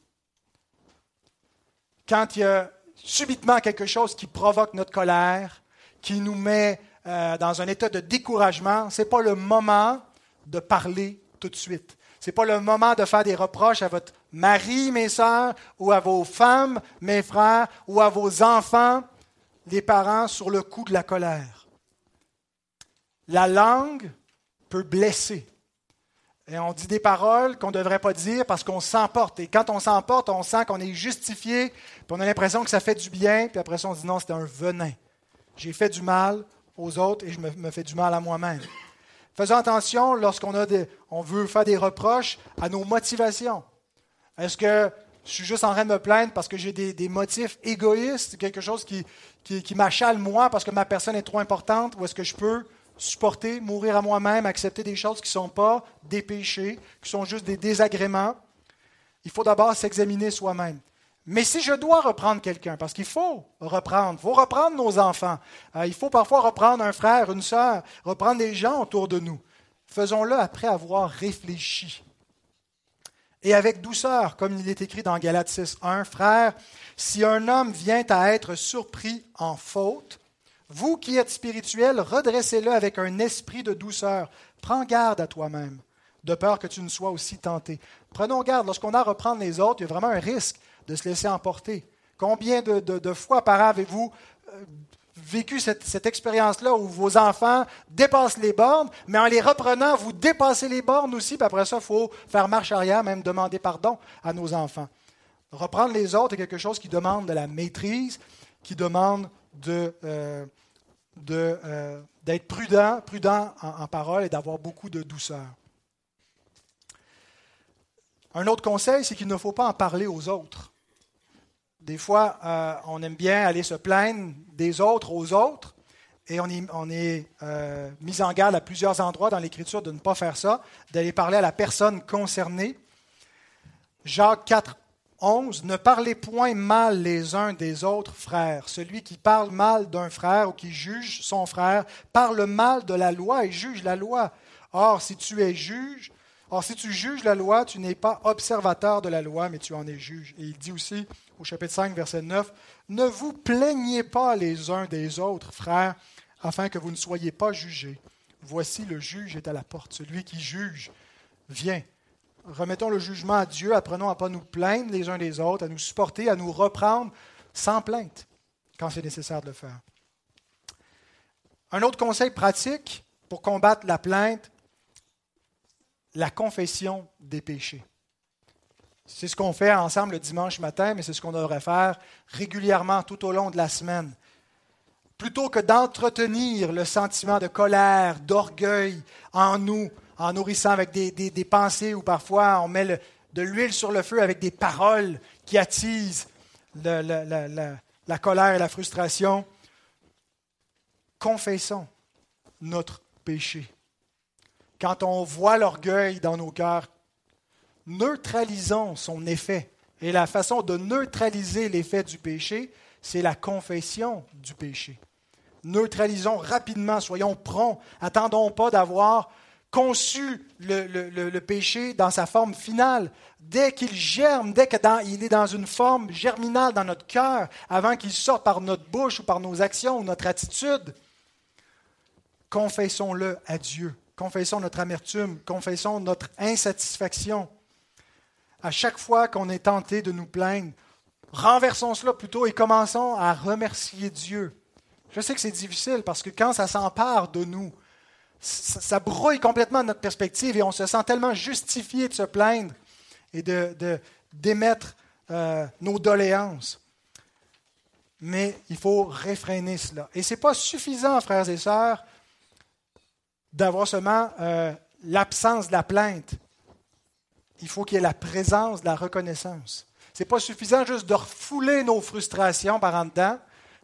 Quand il y a subitement quelque chose qui provoque notre colère, qui nous met euh, dans un état de découragement, ce n'est pas le moment de parler tout de suite. Ce n'est pas le moment de faire des reproches à votre mari, mes sœurs, ou à vos femmes, mes frères, ou à vos enfants, les parents, sur le coup de la colère. La langue peut blesser. Et on dit des paroles qu'on ne devrait pas dire parce qu'on s'emporte. Et quand on s'emporte, on sent qu'on est justifié, puis on a l'impression que ça fait du bien, puis après ça, on dit non, c'était un venin. J'ai fait du mal aux autres et je me, fais du mal à moi-même. Faisons attention lorsqu'on a on veut faire des reproches à nos motivations. Est-ce que je suis juste en train de me plaindre parce que j'ai des, motifs égoïstes, quelque chose qui, qui, qui m'achale moi parce que ma personne est trop importante, ou est-ce que je peux supporter, mourir à moi-même, accepter des choses qui ne sont pas des péchés, qui sont juste des désagréments. Il faut d'abord s'examiner soi-même. Mais si je dois reprendre quelqu'un, parce qu'il faut reprendre, il faut reprendre nos enfants, euh, il faut parfois reprendre un frère, une sœur, reprendre des gens autour de nous, faisons-le après avoir réfléchi. Et avec douceur, comme il est écrit dans Galates 6.1, frère, si un homme vient à être surpris en faute, vous qui êtes spirituel, redressez-le avec un esprit de douceur. Prends garde à toi-même. de peur que tu ne sois aussi tenté. Prenons garde, lorsqu'on a à reprendre les autres, il y a vraiment un risque de se laisser emporter. Combien de, fois par an avez-vous euh, vécu cette, cette expérience-là où vos enfants dépassent les bornes, mais en les reprenant, vous dépassez les bornes aussi, puis après ça, il faut faire marche arrière, même demander pardon à nos enfants. Reprendre les autres est quelque chose qui demande de la maîtrise, qui demande de, euh, euh, d'être prudent, prudent en, parole et d'avoir beaucoup de douceur. Un autre conseil, c'est qu'il ne faut pas en parler aux autres. Des fois, euh, on aime bien aller se plaindre des autres aux autres, et on est, on est mis en garde à plusieurs endroits dans l'Écriture de ne pas faire ça, d'aller parler à la personne concernée. Jacques 4, 11. Ne parlez point mal les uns des autres frères. Celui qui parle mal d'un frère ou qui juge son frère parle mal de la loi et juge la loi. Or, si tu es juge, or si tu juges la loi, tu n'es pas observateur de la loi, mais tu en es juge. Et il dit aussi au chapitre 5, verset 9, Ne vous plaignez pas les uns des autres, frères, afin que vous ne soyez pas jugés. Voici le juge est à la porte, celui qui juge. Viens, Remettons le jugement à Dieu, apprenons à ne pas nous plaindre les uns des autres, à nous supporter, à nous reprendre sans plainte quand c'est nécessaire de le faire. Un autre conseil pratique pour combattre la plainte, la confession des péchés. C'est ce qu'on fait ensemble le dimanche matin, mais c'est ce qu'on devrait faire régulièrement tout au long de la semaine. Plutôt que d'entretenir le sentiment de colère, d'orgueil en nous, en nourrissant avec des, pensées ou parfois on met de l'huile sur le feu avec des paroles qui attisent la, colère et la frustration. Confessons notre péché. Quand on voit l'orgueil dans nos cœurs, neutralisons son effet. Et la façon de neutraliser l'effet du péché, c'est la confession du péché. Neutralisons rapidement, soyons prompts, attendons pas d'avoir conçu le, péché dans sa forme finale. Dès qu'il germe, dès qu'il est dans une forme germinale dans notre cœur, avant qu'il sorte par notre bouche ou par nos actions ou notre attitude, confessons-le à Dieu. Confessons notre amertume, confessons notre insatisfaction. À chaque fois qu'on est tenté de nous plaindre, renversons cela plutôt et commençons à remercier Dieu. Je sais que c'est difficile parce que quand ça s'empare de nous, ça, brouille complètement notre perspective et on se sent tellement justifié de se plaindre et de, d'émettre euh, nos doléances. Mais il faut réfréner cela. Et ce n'est pas suffisant, frères et sœurs, d'avoir seulement euh, l'absence de la plainte. Il faut qu'il y ait la présence de la reconnaissance. Ce n'est pas suffisant juste de refouler nos frustrations par en dedans,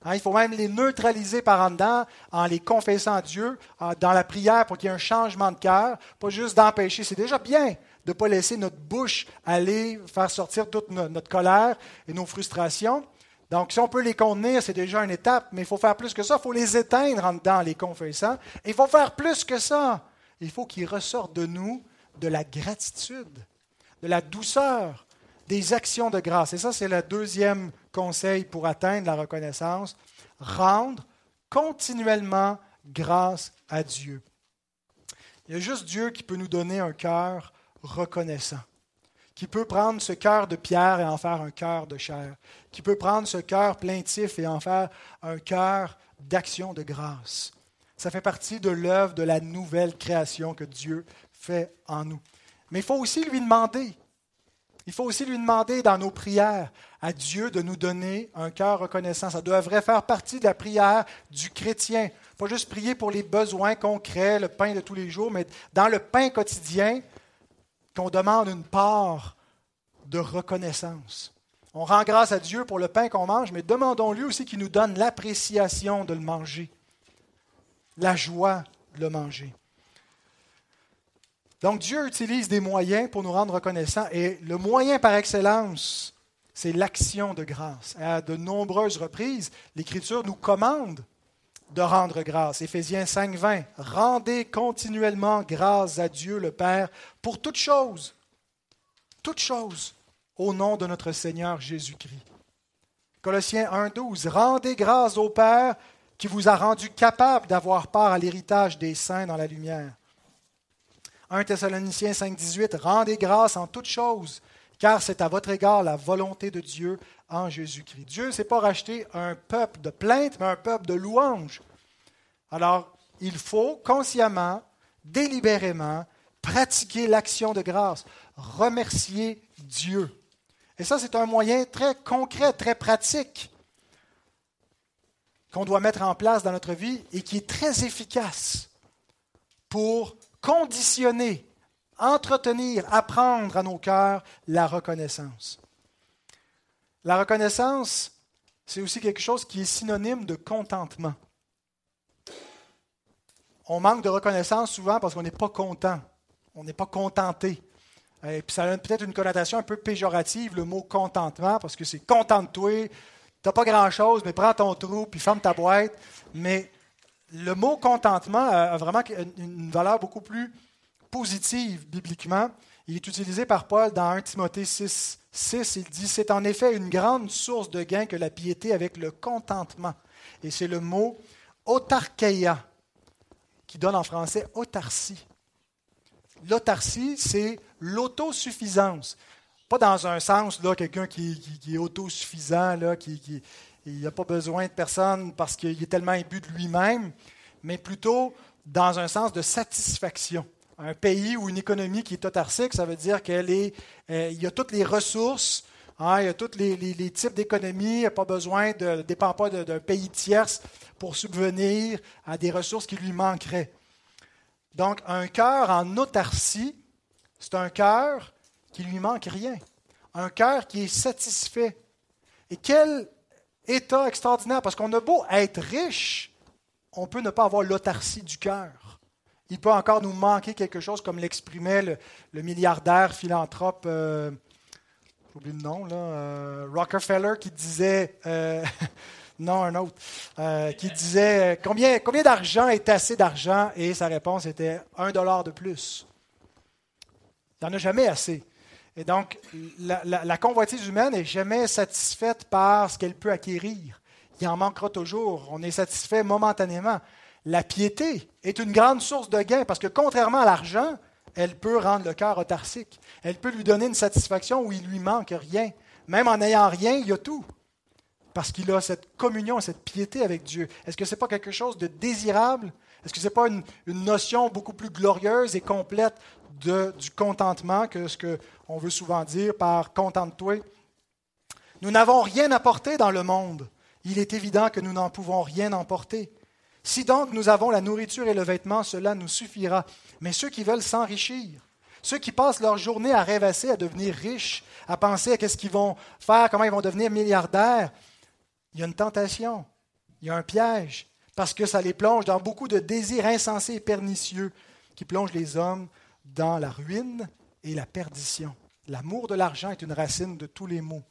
Hein, il faut même les neutraliser par en dedans en les confessant à Dieu dans la prière pour qu'il y ait un changement de cœur, pas juste d'empêcher. C'est déjà bien de ne pas laisser notre bouche aller faire sortir toute notre colère et nos frustrations. Donc, si on peut les contenir, c'est déjà une étape, mais il faut faire plus que ça. Il faut les éteindre en dedans les confessant. Et il faut faire plus que ça. Il faut qu'il ressorte de nous de la gratitude, de la douceur, des actions de grâce. Et ça, c'est le deuxième conseil pour atteindre la reconnaissance. Rendre continuellement grâce à Dieu. Il y a juste Dieu qui peut nous donner un cœur reconnaissant, qui peut prendre ce cœur de pierre et en faire un cœur de chair, qui peut prendre ce cœur plaintif et en faire un cœur d'action de grâce. Ça fait partie de l'œuvre de la nouvelle création que Dieu fait en nous. Mais il faut aussi lui demander il faut aussi lui demander dans nos prières à Dieu de nous donner un cœur reconnaissant. Ça devrait faire partie de la prière du chrétien. Pas juste prier pour les besoins concrets, le pain de tous les jours, mais dans le pain quotidien, qu'on demande une part de reconnaissance. On rend grâce à Dieu pour le pain qu'on mange, mais demandons-lui aussi qu'il nous donne l'appréciation de le manger, la joie de le manger. Donc Dieu utilise des moyens pour nous rendre reconnaissants et le moyen par excellence, c'est l'action de grâce. À de nombreuses reprises, l'Écriture nous commande de rendre grâce. Éphésiens 5, 20. Rendez continuellement grâce à Dieu le Père pour toutes choses, toutes choses, au nom de notre Seigneur Jésus-Christ. Colossiens 1, 12. Rendez grâce au Père qui vous a rendu capable d'avoir part à l'héritage des saints dans la lumière 1 Thessaloniciens 5, 18, rendez grâce en toutes choses, car c'est à votre égard la volonté de Dieu en Jésus-Christ. Dieu ne s'est pas racheté un peuple de plainte, mais un peuple de louange. Alors, il faut consciemment, délibérément, pratiquer l'action de grâce, remercier Dieu. Et ça, c'est un moyen très concret, très pratique qu'on doit mettre en place dans notre vie et qui est très efficace pour conditionner, entretenir, apprendre à nos cœurs la reconnaissance. La reconnaissance, c'est aussi quelque chose qui est synonyme de contentement. On manque de reconnaissance souvent parce qu'on n'est pas content, on n'est pas contenté. Puis ça a peut-être une connotation un peu péjorative, le mot contentement, parce que c'est contente-toi, n'as pas grand-chose, mais prends ton trou, puis ferme ta boîte. Mais le mot contentement a vraiment une valeur beaucoup plus positive bibliquement. Il est utilisé par Paul dans 1 Timothée 6, 6. Il dit C'est en effet une grande source de gain que la piété avec le contentement. Et c'est le mot autarkeia qui donne en français autarcie. L'autarcie, c'est l'autosuffisance. Pas dans un sens, là, quelqu'un qui, est autosuffisant, là, qui n'a pas besoin de personne parce qu'il est tellement imbu de lui-même, mais plutôt dans un sens de satisfaction. Un pays ou une économie qui est autarcique, ça veut dire qu'il est, euh, il y a toutes les ressources, hein, il y a tous les, types d'économies, il n'a pas besoin de, ne dépend pas d'un pays tierce pour subvenir à des ressources qui lui manqueraient. Donc, un cœur en autarcie, c'est un cœur qui lui manque rien. Un cœur qui est satisfait. Et quel état extraordinaire, parce qu'on a beau être riche, on peut ne pas avoir l'autarcie du cœur. Il peut encore nous manquer quelque chose, comme l'exprimait le, milliardaire philanthrope, euh, j'oublie le nom, là, euh, Rockefeller, qui disait, euh, [LAUGHS] non, un autre, qui disait combien, combien d'argent est assez d'argent, et sa réponse était un dollar de plus. Il n'y en a jamais assez. Et donc, la, convoitise humaine n'est jamais satisfaite par ce qu'elle peut acquérir. Il en manquera toujours. On est satisfait momentanément. La piété est une grande source de gain parce que contrairement à l'argent, elle peut rendre le cœur autarcique. Elle peut lui donner une satisfaction où il lui manque rien. Même en n'ayant rien, il y a tout. Parce qu'il a cette communion, cette piété avec Dieu. Est-ce que ce n'est pas quelque chose de désirable? Est-ce que ce n'est pas une, une, notion beaucoup plus glorieuse et complète du contentement que ce que on veut souvent dire par contente-toi. Nous n'avons rien apporté dans le monde. Il est évident que nous n'en pouvons rien emporter. Si donc nous avons la nourriture et le vêtement, cela nous suffira. Mais ceux qui veulent s'enrichir, ceux qui passent leur journée à rêvasser, à devenir riches, à penser à qu'est-ce qu'ils vont faire, comment ils vont devenir milliardaires, il y a une tentation, il y a un piège, parce que ça les plonge dans beaucoup de désirs insensés et pernicieux qui plongent les hommes dans la ruine et la perdition. L'amour de l'argent est une racine de tous les maux.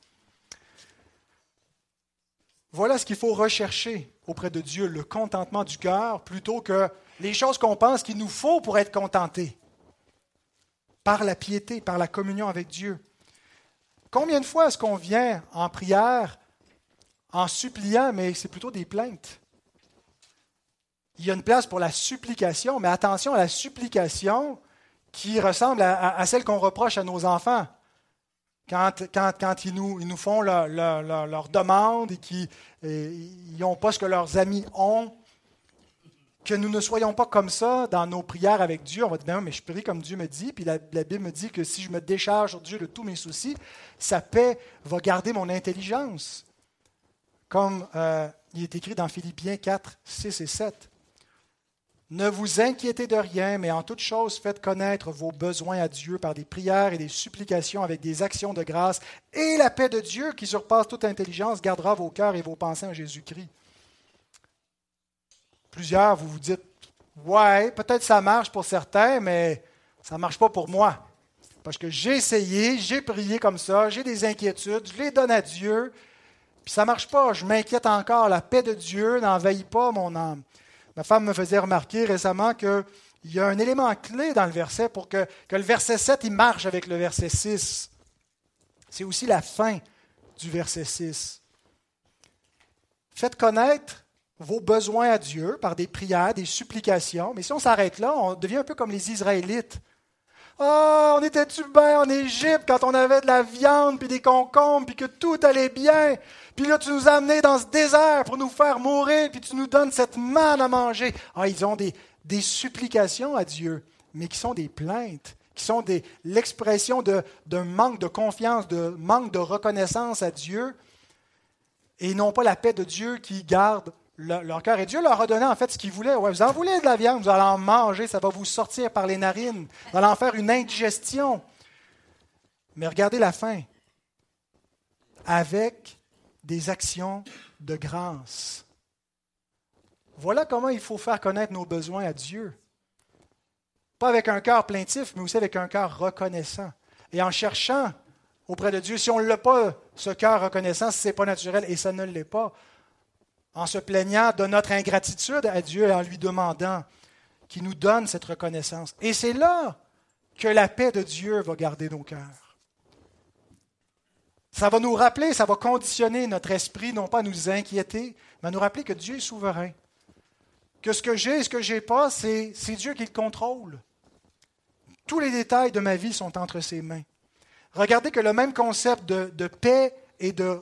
Voilà ce qu'il faut rechercher auprès de Dieu, le contentement du cœur, plutôt que les choses qu'on pense qu'il nous faut pour être contentés. Par la piété, par la communion avec Dieu. Combien de fois est-ce qu'on vient en prière en suppliant, mais c'est plutôt des plaintes? Il y a une place pour la supplication, mais attention à la supplication qui ressemble à, celle qu'on reproche à nos enfants. Quand, quand, ils, nous, ils, nous, font leurs leur, demandes et qu'ils n'ont pas ce que leurs amis ont, que nous ne soyons pas comme ça dans nos prières avec Dieu. On va dire, ben mais je prie comme Dieu me dit. Puis la, Bible me dit que si je me décharge sur Dieu de tous mes soucis, sa paix va garder mon intelligence. Comme euh, il est écrit dans Philippiens 4, 6 et 7. Ne vous inquiétez de rien, mais en toute chose faites connaître vos besoins à Dieu par des prières et des supplications avec des actions de grâce, et la paix de Dieu qui surpasse toute intelligence gardera vos cœurs et vos pensées en Jésus-Christ. Plusieurs, vous vous dites, ouais, peut-être ça marche pour certains, mais ça ne marche pas pour moi. Parce que j'ai essayé, j'ai prié comme ça, j'ai des inquiétudes, je les donne à Dieu, puis ça ne marche pas, je m'inquiète encore. La paix de Dieu n'envahit pas mon âme. Ma femme me faisait remarquer récemment qu'il y a un élément clé dans le verset pour que, le verset 7 il marche avec le verset 6. C'est aussi la fin du verset 6. Faites connaître vos besoins à Dieu par des prières, des supplications. Mais si on s'arrête là, on devient un peu comme les Israélites Oh, on était-tu bien en Égypte quand on avait de la viande, puis des concombres, puis que tout allait bien? Puis là, tu nous as amenés dans ce désert pour nous faire mourir, puis tu nous donnes cette manne à manger. Ah, ils ont des, des supplications à Dieu, mais qui sont des plaintes, qui sont l'expression d'un manque de confiance, de manque de reconnaissance à Dieu, et non pas la paix de Dieu qui garde leur cœur. Et Dieu leur a donné en fait ce qu'ils voulaient. Ouais, vous en voulez de la viande, vous allez en manger, ça va vous sortir par les narines, vous allez en faire une indigestion. Mais regardez la fin. Avec des actions de grâce. Voilà comment il faut faire connaître nos besoins à Dieu. Pas avec un cœur plaintif, mais aussi avec un cœur reconnaissant. Et en cherchant auprès de Dieu, si on ne l'a pas, ce cœur reconnaissant, ce n'est pas naturel, et ça ne l'est pas, en se plaignant de notre ingratitude à Dieu et en lui demandant qu'il nous donne cette reconnaissance. Et c'est là que la paix de Dieu va garder nos cœurs. Ça va nous rappeler, ça va conditionner notre esprit, non pas à nous inquiéter, mais à nous rappeler que Dieu est souverain. Que ce que j'ai et ce que je n'ai pas, c'est Dieu qui le contrôle. Tous les détails de ma vie sont entre ses mains. Regardez que le même concept de, de paix et de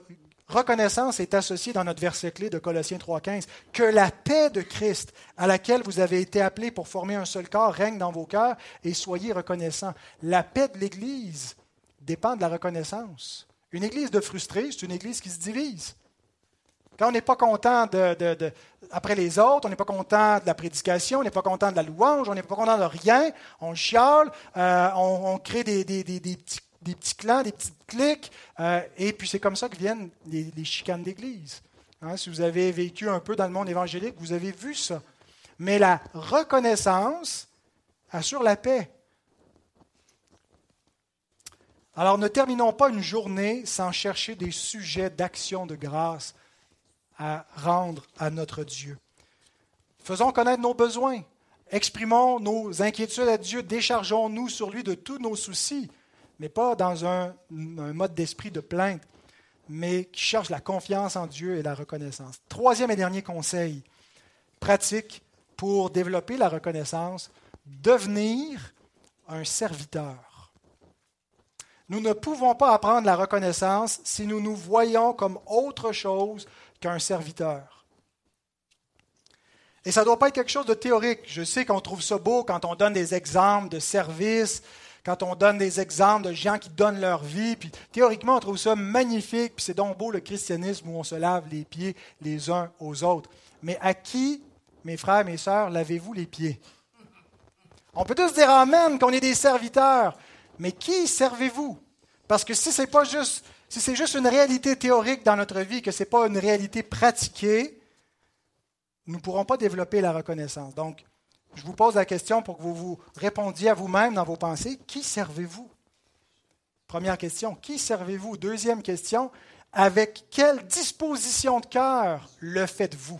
reconnaissance est associée dans notre verset clé de Colossiens 3.15. Que la paix de Christ, à laquelle vous avez été appelés pour former un seul corps, règne dans vos cœurs et soyez reconnaissants. La paix de l'Église dépend de la reconnaissance. Une Église de frustrés, c'est une Église qui se divise. Quand on n'est pas content de, après les autres, on n'est pas content de la prédication, on n'est pas content de la louange, on n'est pas content de rien, on chiale, euh, on, crée des, des, des, petits des petits clans, des petites cliques, euh, et puis c'est comme ça que viennent les, chicanes d'Église. Hein, si vous avez vécu un peu dans le monde évangélique, vous avez vu ça. Mais la reconnaissance assure la paix. Alors ne terminons pas une journée sans chercher des sujets d'action de grâce à rendre à notre Dieu. Faisons connaître nos besoins, exprimons nos inquiétudes à Dieu, déchargeons-nous sur lui de tous nos soucis mais pas dans un, mode d'esprit de plainte, mais qui cherche la confiance en Dieu et la reconnaissance. Troisième et dernier conseil pratique pour développer la reconnaissance, devenir un serviteur. Nous ne pouvons pas apprendre la reconnaissance si nous nous voyons comme autre chose qu'un serviteur. Et ça ne doit pas être quelque chose de théorique. Je sais qu'on trouve ça beau quand on donne des exemples de services, quand on donne des exemples de gens qui donnent leur vie, puis théoriquement, on trouve ça magnifique, puis c'est donc beau le christianisme où on se lave les pieds les uns aux autres. Mais à qui, mes frères, mes sœurs, lavez-vous les pieds? On peut tous dire Amen, qu'on est des serviteurs, mais qui servez-vous? Parce que si c'est pas juste, si c'est juste une réalité théorique dans notre vie, que ce n'est pas une réalité pratiquée, nous ne pourrons pas développer la reconnaissance. Donc, je vous pose la question pour que vous vous répondiez à vous-même dans vos pensées. Qui servez-vous? Première question, qui servez-vous? Deuxième question, avec quelle disposition de cœur le faites-vous?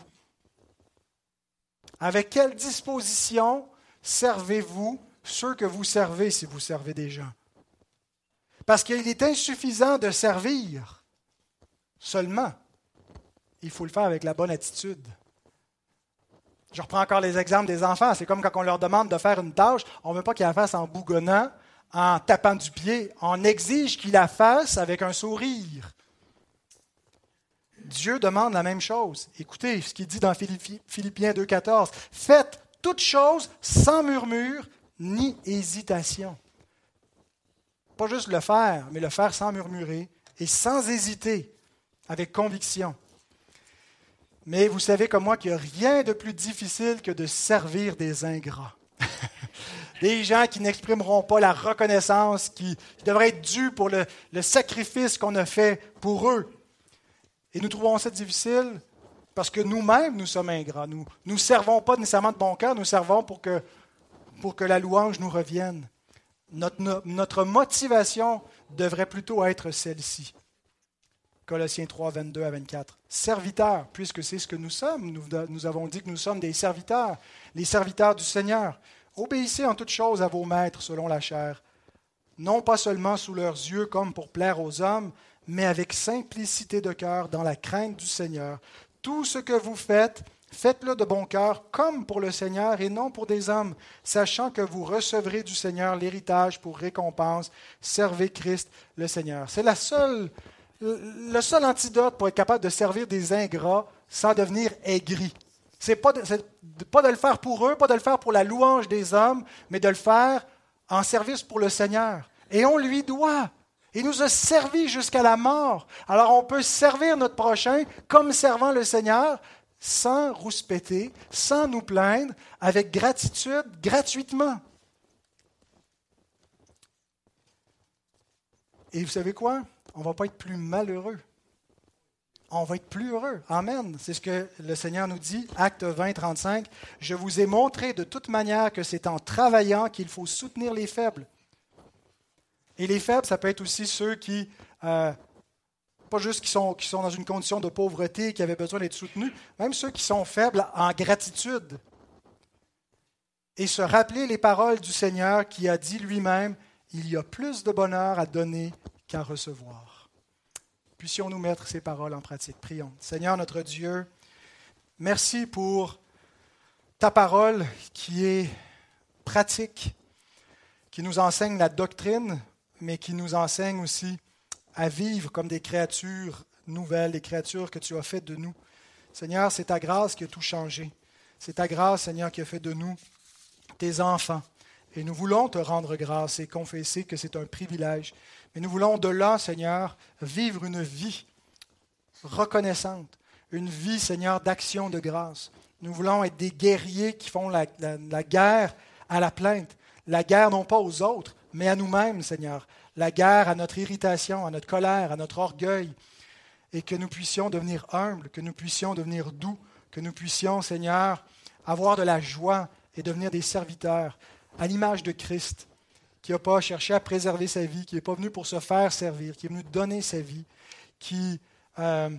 Avec quelle disposition servez-vous ceux que vous servez si vous servez des gens? Parce qu'il est insuffisant de servir seulement. Il faut le faire avec la bonne attitude. Je reprends encore les exemples des enfants. C'est comme quand on leur demande de faire une tâche, on ne veut pas qu'ils la fassent en bougonnant, en tapant du pied. On exige qu'ils la fassent avec un sourire. Dieu demande la même chose. Écoutez ce qu'il dit dans Philippiens 2,14. Faites toutes choses sans murmure ni hésitation. Pas juste le faire, mais le faire sans murmurer et sans hésiter, avec conviction. Mais vous savez comme moi qu'il n'y a rien de plus difficile que de servir des ingrats. [LAUGHS] des gens qui n'exprimeront pas la reconnaissance qui, devrait être due pour le, sacrifice qu'on a fait pour eux. Et nous trouvons ça difficile parce que nous-mêmes, nous sommes ingrats. Nous ne servons pas nécessairement de bon cœur, nous servons pour que, pour que la louange nous revienne. Notre, motivation devrait plutôt être celle-ci. Colossiens 3, 22 à 24. Serviteurs, puisque c'est ce que nous sommes. Nous, avons dit que nous sommes des serviteurs, les serviteurs du Seigneur. Obéissez en toutes choses à vos maîtres selon la chair, non pas seulement sous leurs yeux comme pour plaire aux hommes, mais avec simplicité de cœur dans la crainte du Seigneur. Tout ce que vous faites, Faites-le de bon cœur, comme pour le Seigneur et non pour des hommes, sachant que vous recevrez du Seigneur l'héritage pour récompense. Servez Christ le Seigneur. C'est la seule, le seul antidote pour être capable de servir des ingrats sans devenir aigri. C'est pas, pas de le faire pour eux, pas de le faire pour la louange des hommes, mais de le faire en service pour le Seigneur. Et on lui doit. Il nous a servi jusqu'à la mort. Alors on peut servir notre prochain comme servant le Seigneur sans rouspéter, sans nous plaindre, avec gratitude, gratuitement. Et vous savez quoi? On ne va pas être plus malheureux. On va être plus heureux. Amen. C'est ce que le Seigneur nous dit, acte 20, 35. Je vous ai montré de toute manière que c'est en travaillant qu'il faut soutenir les faibles. Et les faibles, ça peut être aussi ceux qui euh, pas juste qui sont, qui sont dans une condition de pauvreté, qui avaient besoin d'être soutenus, même ceux qui sont faibles en gratitude. Et se rappeler les paroles du Seigneur qui a dit lui-même, il y a plus de bonheur à donner qu'à recevoir. Puissions-nous mettre ces paroles en pratique. Prions. Seigneur notre Dieu, merci pour ta parole qui est pratique, qui nous enseigne la doctrine, mais qui nous enseigne aussi à vivre comme des créatures nouvelles, des créatures que tu as faites de nous. Seigneur, c'est ta grâce qui a tout changé. C'est ta grâce, Seigneur, qui a fait de nous tes enfants. Et nous voulons te rendre grâce et confesser que c'est un privilège. Mais nous voulons de là, Seigneur, vivre une vie reconnaissante, une vie, Seigneur, d'action de grâce. Nous voulons être des guerriers qui font la, la guerre à la plainte. La guerre non pas aux autres, mais à nous-mêmes, Seigneur la guerre à notre irritation, à notre colère, à notre orgueil, et que nous puissions devenir humbles, que nous puissions devenir doux, que nous puissions, Seigneur, avoir de la joie et devenir des serviteurs à l'image de Christ, qui n'a pas cherché à préserver sa vie, qui n'est pas venu pour se faire servir, qui est venu donner sa vie, qui euh,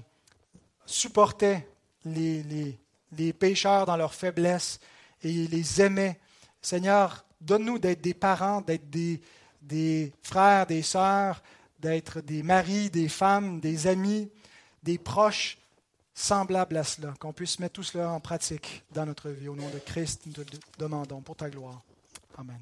supportait les, les, les pécheurs dans leur faiblesse et les aimait. Seigneur, donne-nous d'être des parents, d'être des, des frères, des sœurs, d'être des maris, des femmes, des amis, des proches semblables à cela, qu'on puisse mettre tout cela en pratique dans notre vie. Au nom de Christ, nous te demandons pour ta gloire. Amen.